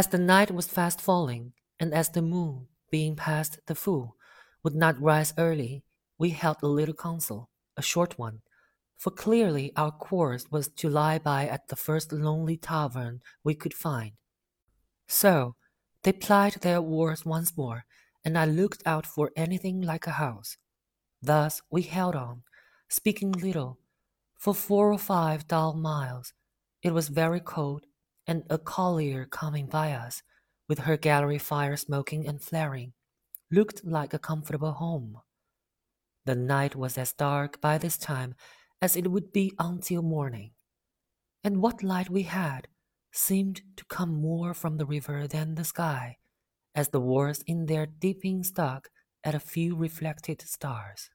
As the night was fast falling, and as the moon, being past the full, would not rise early, we held a little council, a short one, for clearly our course was to lie by at the first lonely tavern we could find. So they plied their oars once more, and I looked out for anything like a house. Thus we held on, speaking little, for four or five dull miles. It was very cold, and a collier coming by us, with her gallery fire smoking and flaring, looked like a comfortable home. The night was as dark by this time as it would be until morning, and what light we had seemed to come more from the river than the sky, as the oars in their dipping stuck at a few reflected stars.